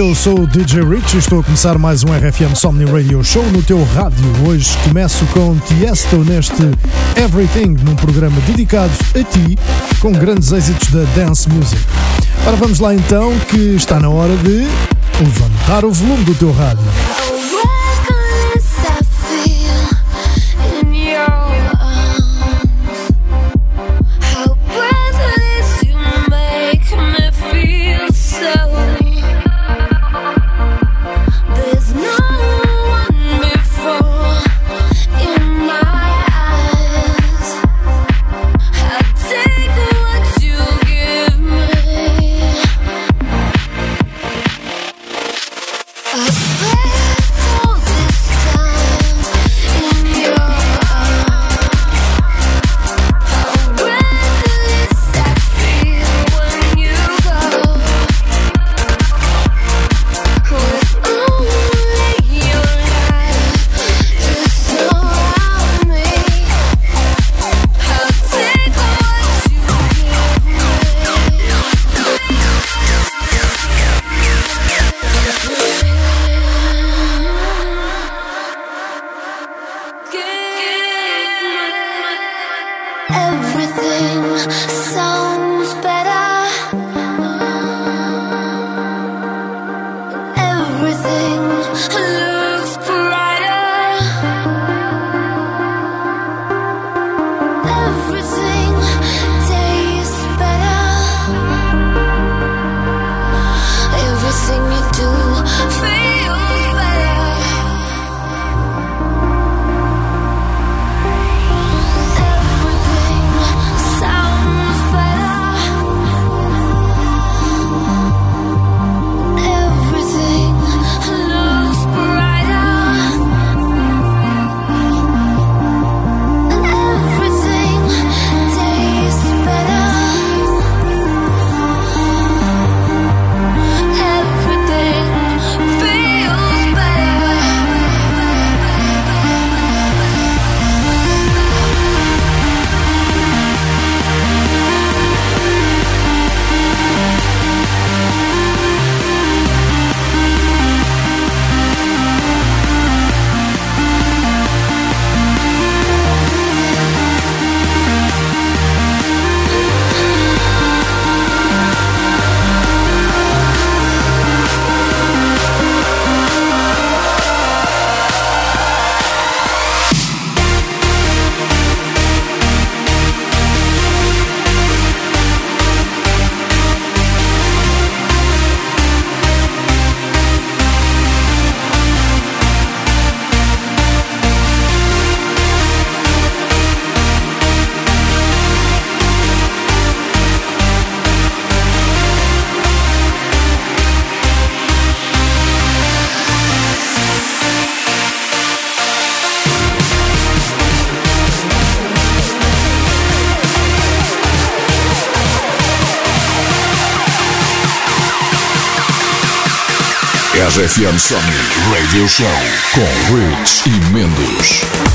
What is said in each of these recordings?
Eu sou o DJ Rich e estou a começar mais um RFM Somni Radio Show no teu rádio. Hoje começo com Tiesto neste Everything, num programa dedicado a ti, com grandes êxitos da dance music. Ora, vamos lá então, que está na hora de levantar o volume do teu rádio. FM Sony Radio Show com Rich e Mendes.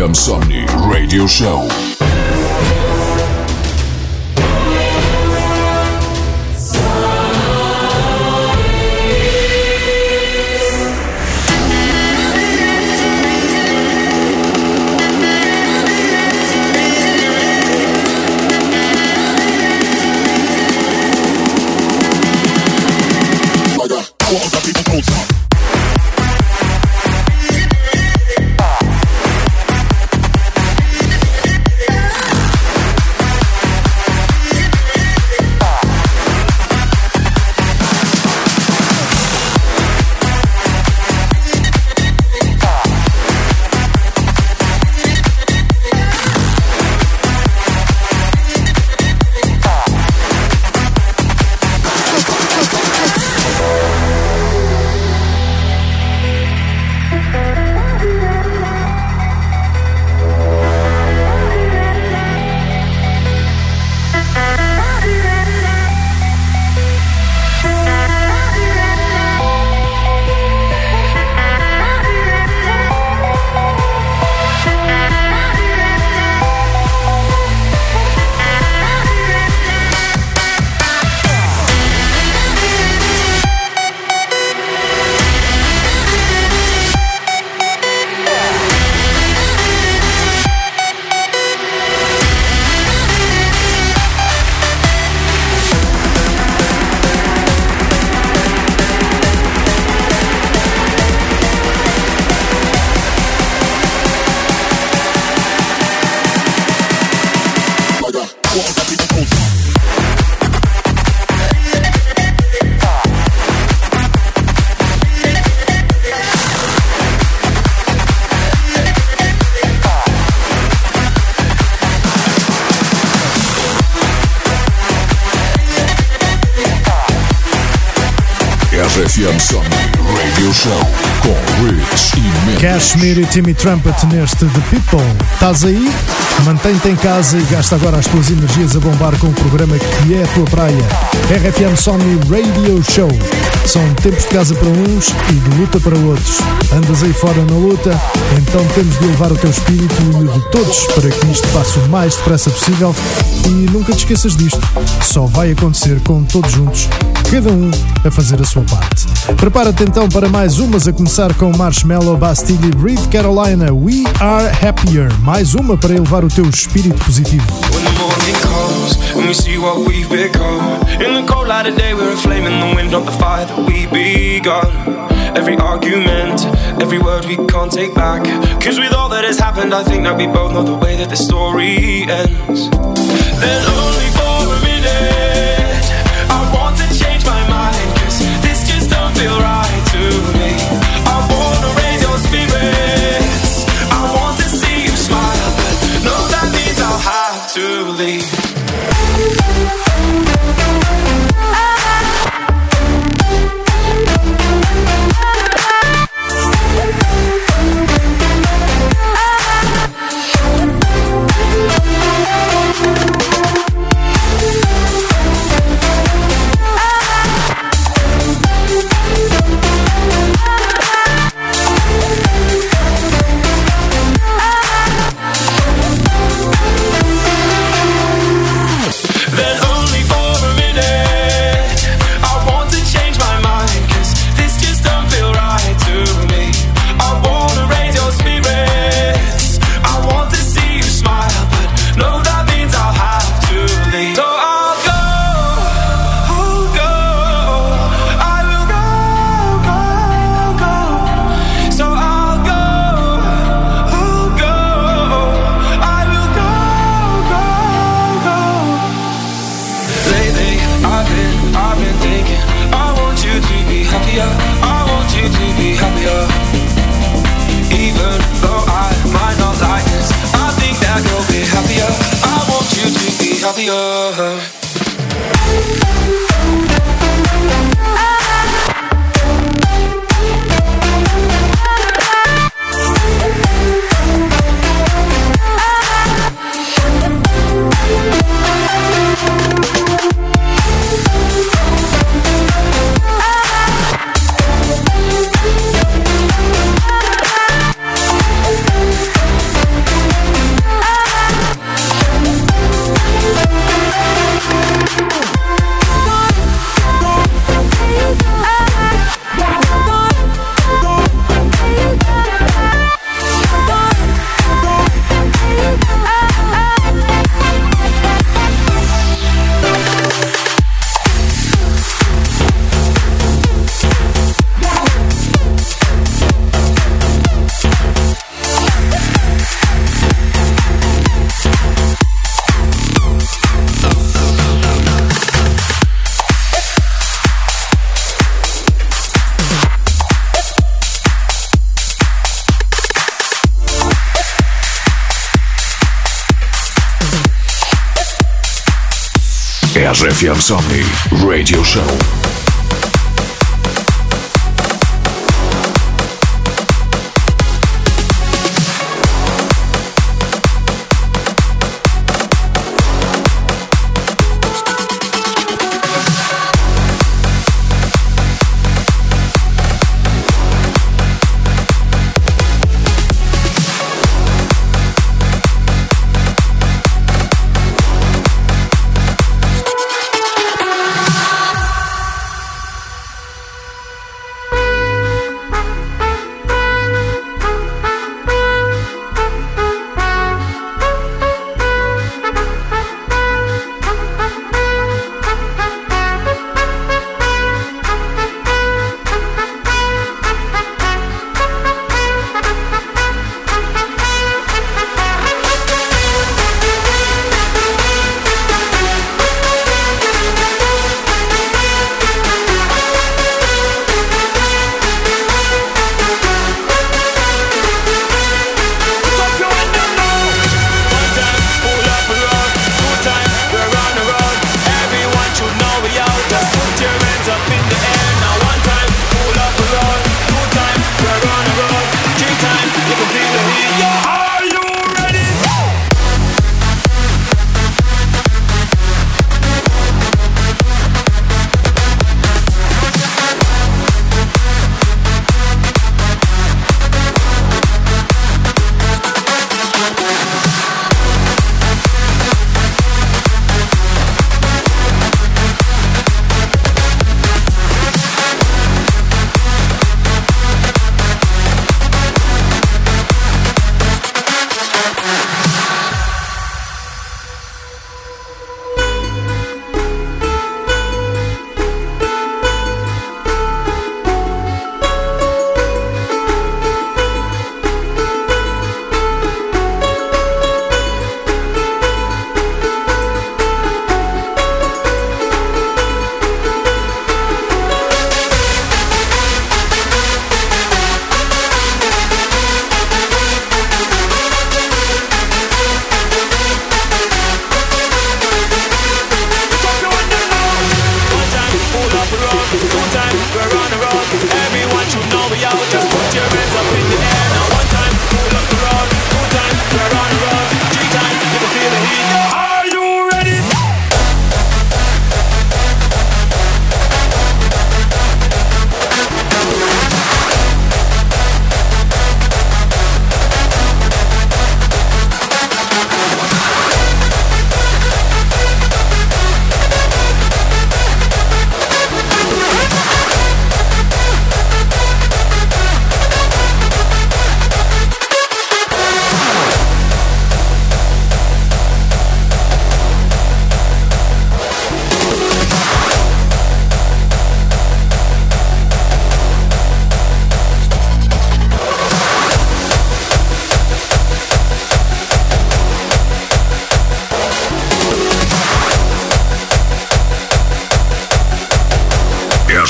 RFM RFM Somni Radio Show com Rich e Mendes. Cashmere e Timmy Trumpet neste The People. Estás aí? Mantém-te em casa e gasta agora as tuas energias a bombar com o programa que é a tua praia. RFM Somni Radio Show. São tempos de casa para uns e de luta para outros. Andas aí fora na luta, então temos de elevar o teu espírito e o de todos para que isto passe o mais depressa possível. E nunca te esqueças disto. Só vai acontecer com todos juntos, cada um a fazer a sua parte. Prepara-te então para mais umas, a começar com Marshmallow, Bastille e Reed Carolina. We Are Happier. Mais uma para elevar o teu espírito positivo. And we see what we've become. In the cold light of day, we're a flame in the wind of the fire that we begun. Every argument, every word we can't take back. Cause with all that has happened, I think that we both know the way that the story ends. Then only slowly. RFM Somni Radio Show.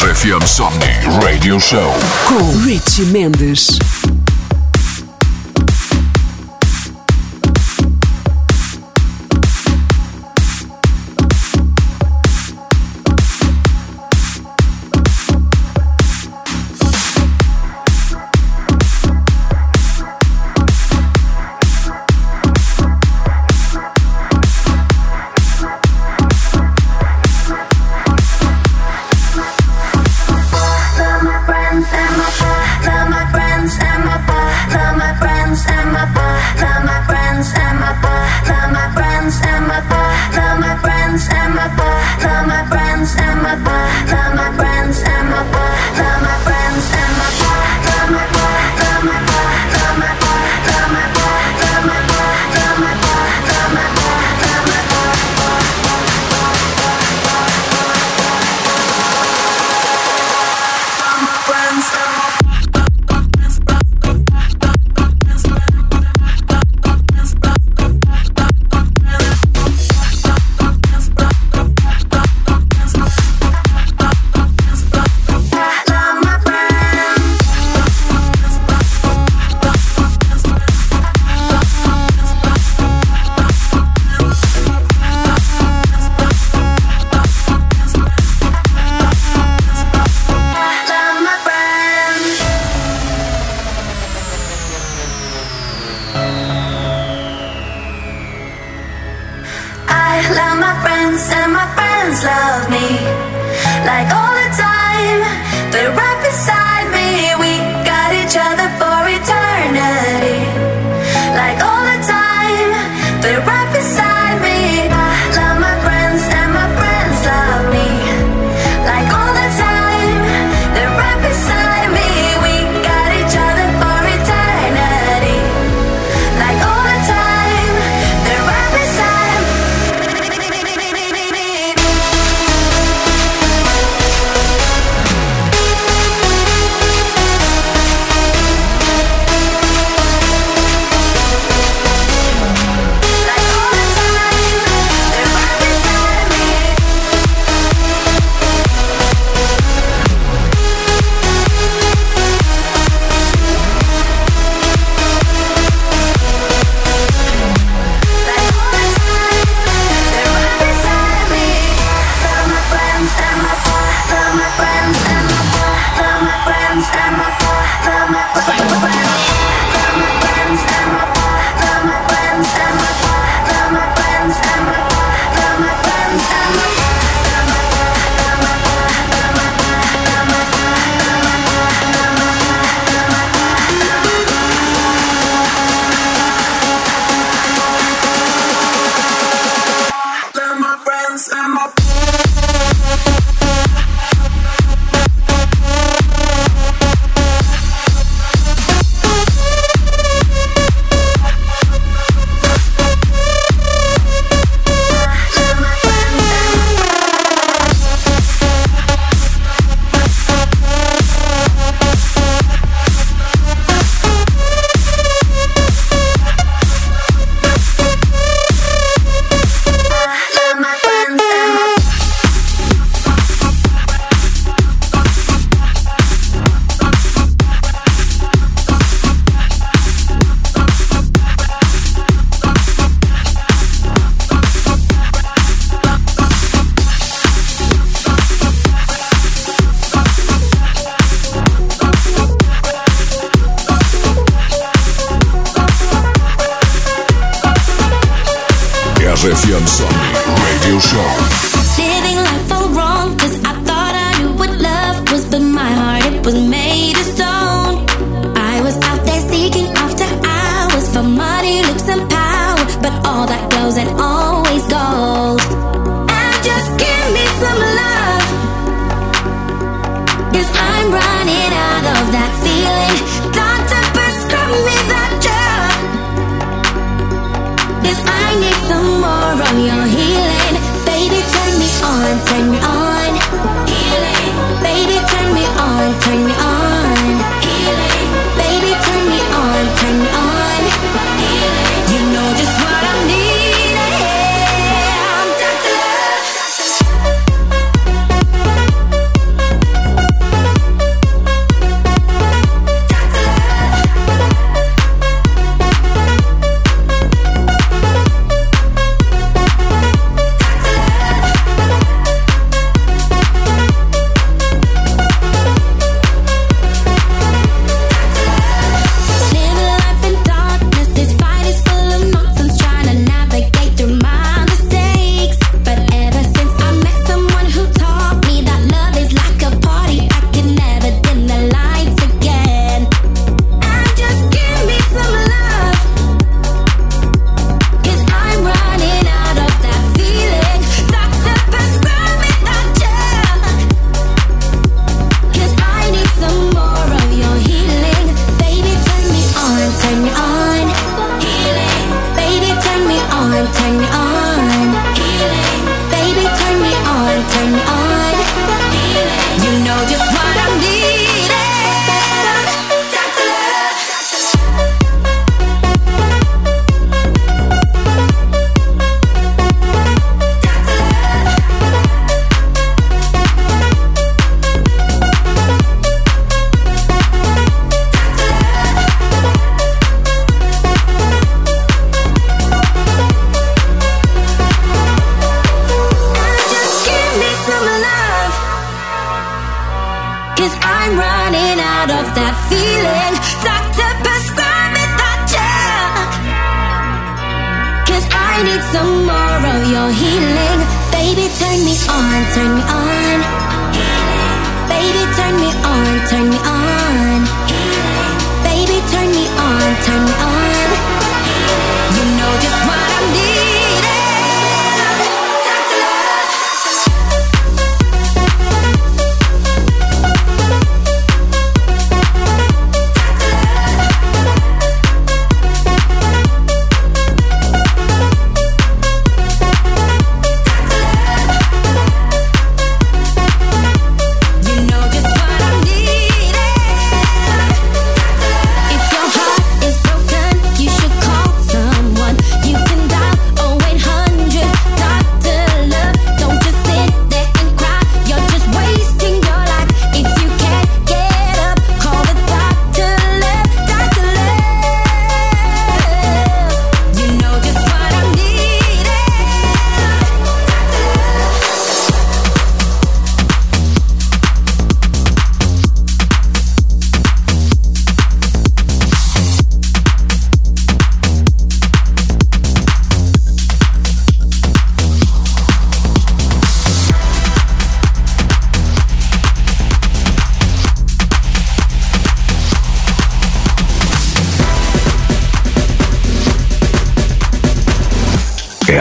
RFM Somni Radio Show. Com Richie Mendes.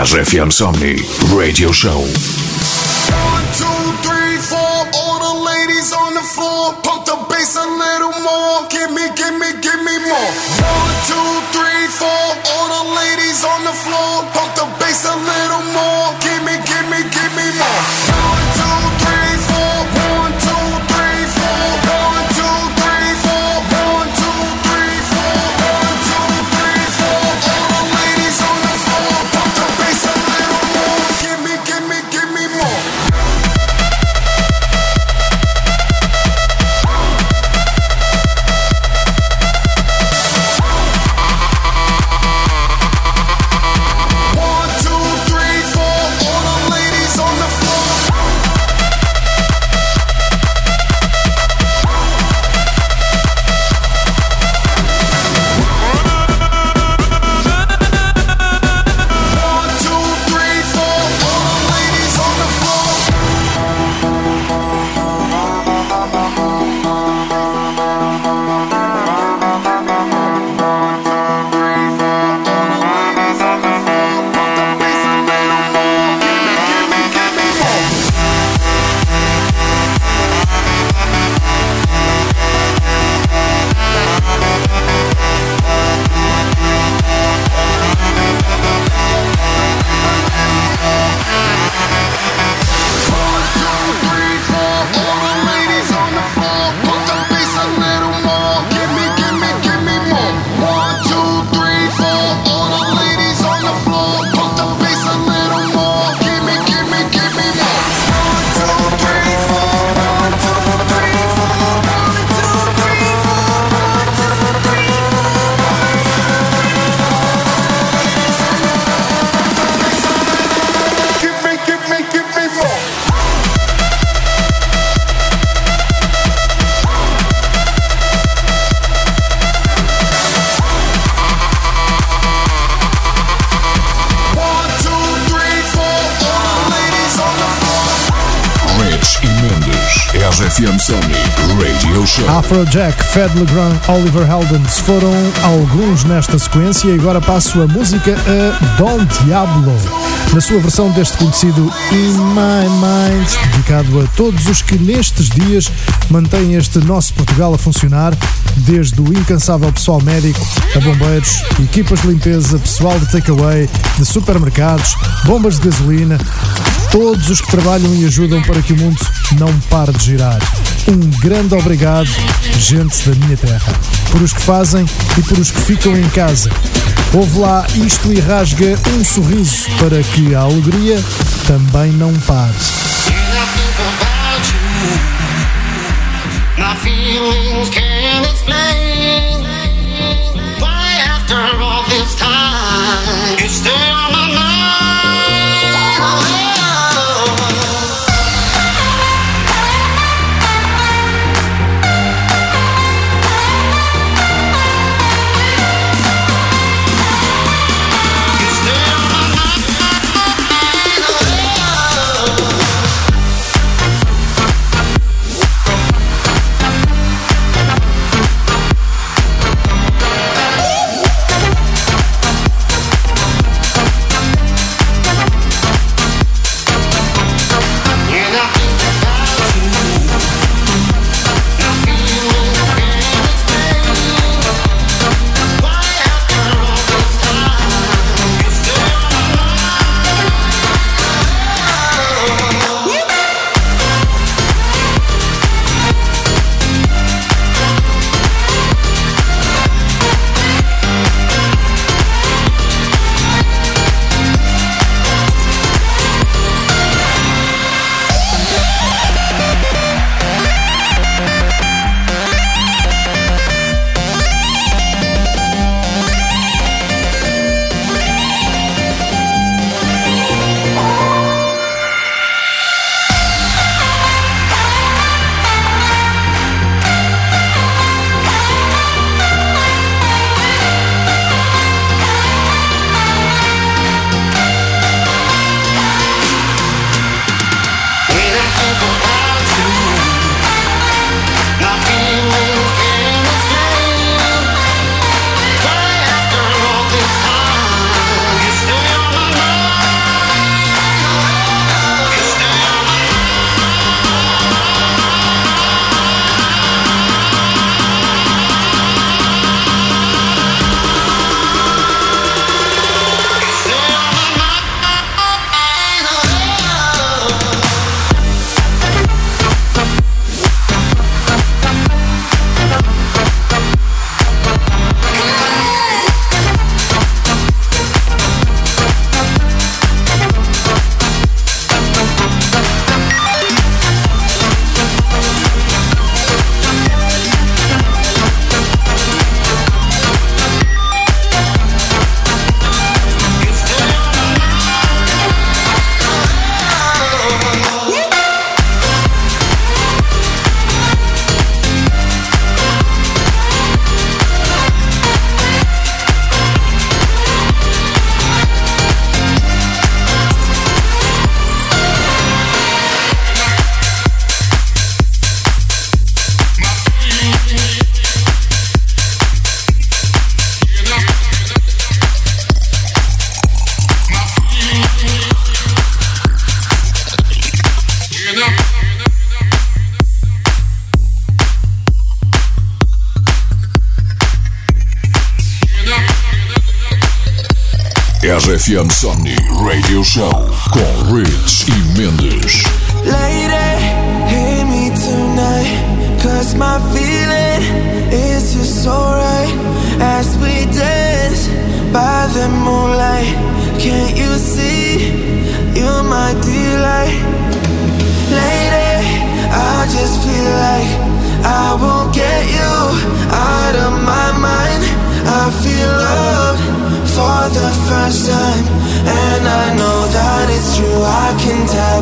Masz FM Somni Radio Show. Afrojack, Fed Legrand, Oliver Heldens foram alguns nesta sequência e agora passo a música a Don Diablo, na sua versão deste conhecido In My Mind, dedicado a todos os que nestes dias mantêm este nosso Portugal a funcionar, desde o incansável pessoal médico a bombeiros, equipas de limpeza, pessoal de takeaway, de supermercados, bombas de gasolina, todos os que trabalham e ajudam para que o mundo não pare de girar. Um grande obrigado, gente da minha terra, por os que fazem e por os que ficam em casa. Ouve lá isto e rasga um sorriso para que a alegria também não pare. like Lady, I just feel like I won't get you out of my mind. I feel loved for the first time And I know that it's true, I can tell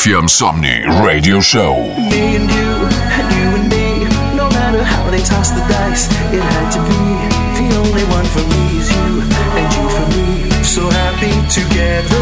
FM Somni Radio Show. Me and you, you and me, no matter how they toss the dice, it had to be. The only one for me is you, and you for me. So happy together.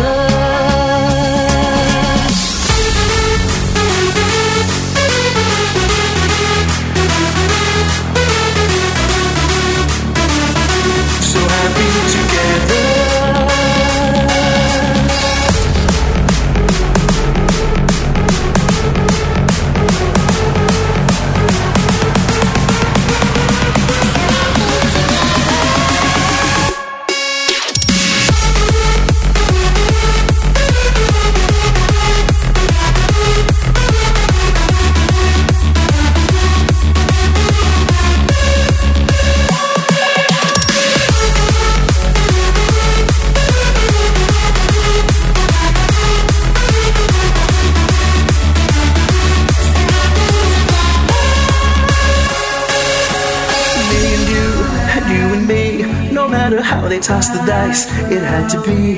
to be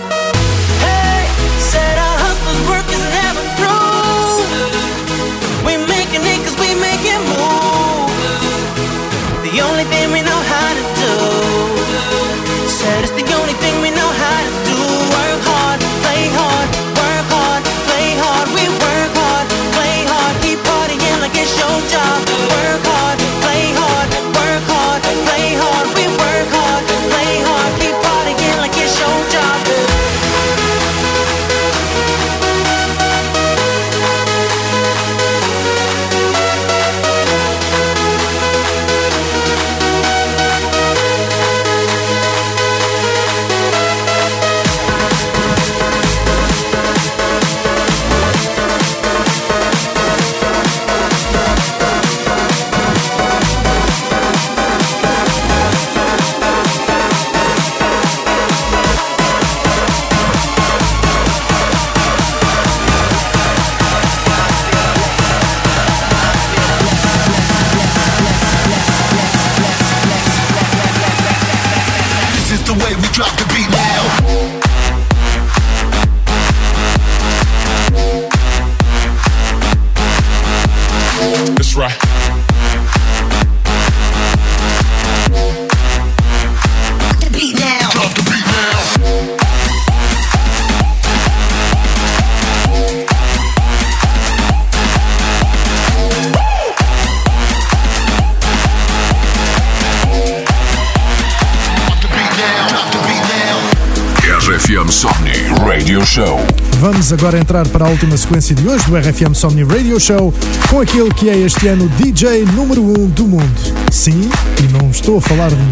Vamos agora entrar para a última sequência de hoje do RFM Somni Radio Show com aquele que é este ano DJ número 1 um do mundo. Sim, e não estou a falar de mim.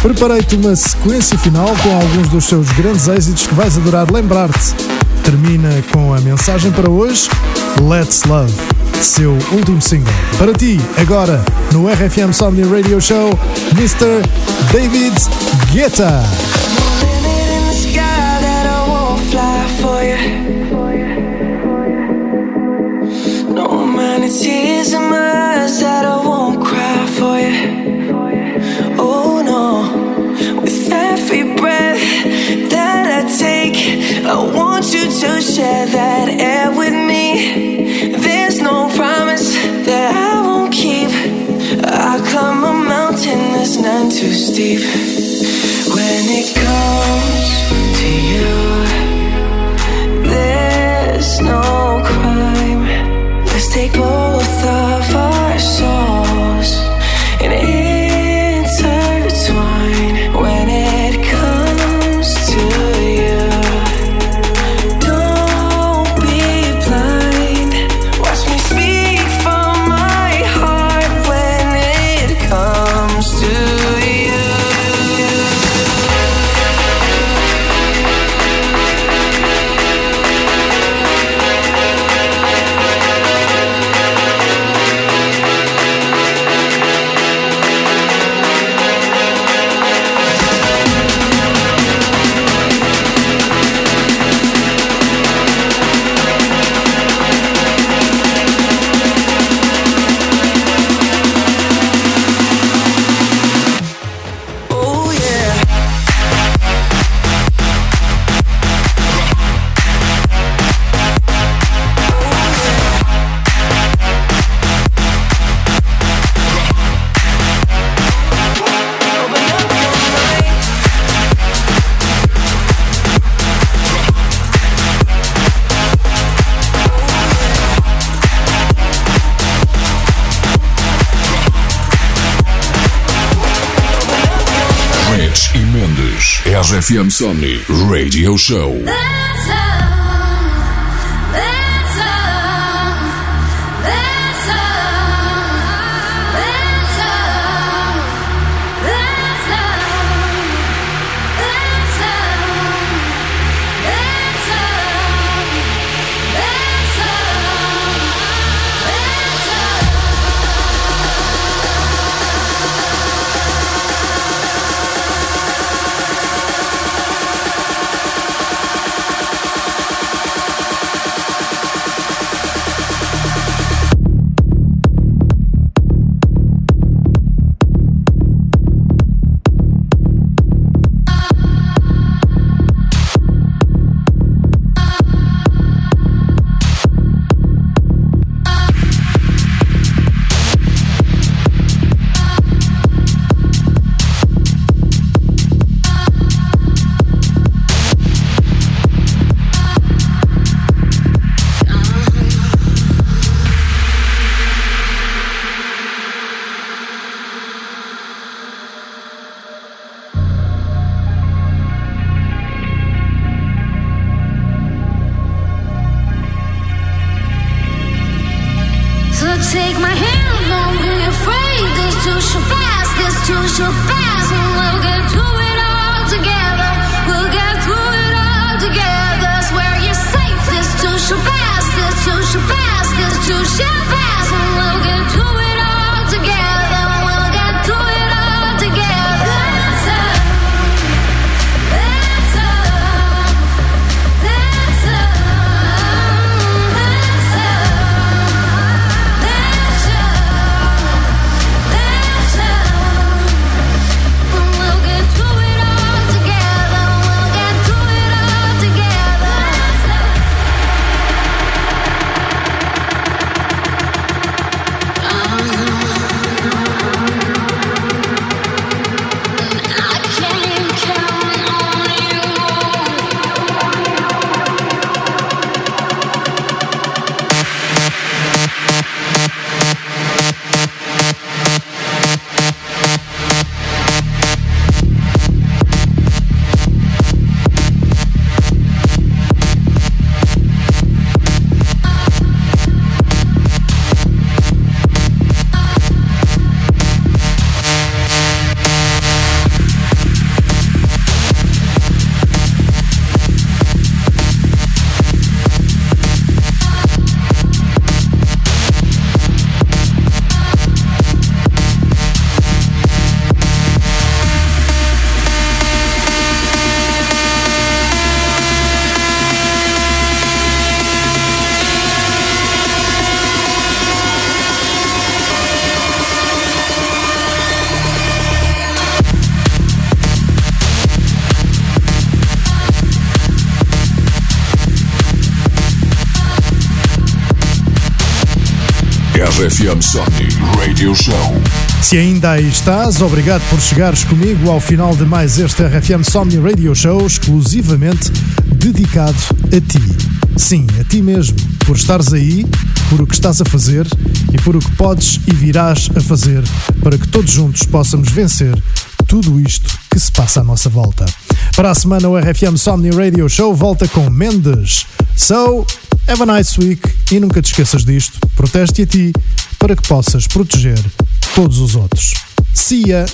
Preparei-te uma sequência final com alguns dos seus grandes êxitos que vais adorar lembrar-te. Termina com a mensagem para hoje: Let's Love, seu último single. Para ti, agora, no RFM Somni Radio Show, Mr. David Guetta. share that air with me. There's no promise that I won't keep. I climb a mountain that's none too steep. When it comes to you. RFM Somni Radio Show. RFM Somni Radio Show. Se ainda aí estás, obrigado por chegares comigo ao final de mais este RFM Somni Radio Show exclusivamente dedicado a ti. Sim, a ti mesmo, por estares aí, por o que estás a fazer e por o que podes e virás a fazer para que todos juntos possamos vencer tudo isto que se passa à nossa volta. Para a semana, o RFM Somni Radio Show volta com Mendes. So, have a nice week e nunca te esqueças disto. Proteste a ti para que possas proteger todos os outros. See ya!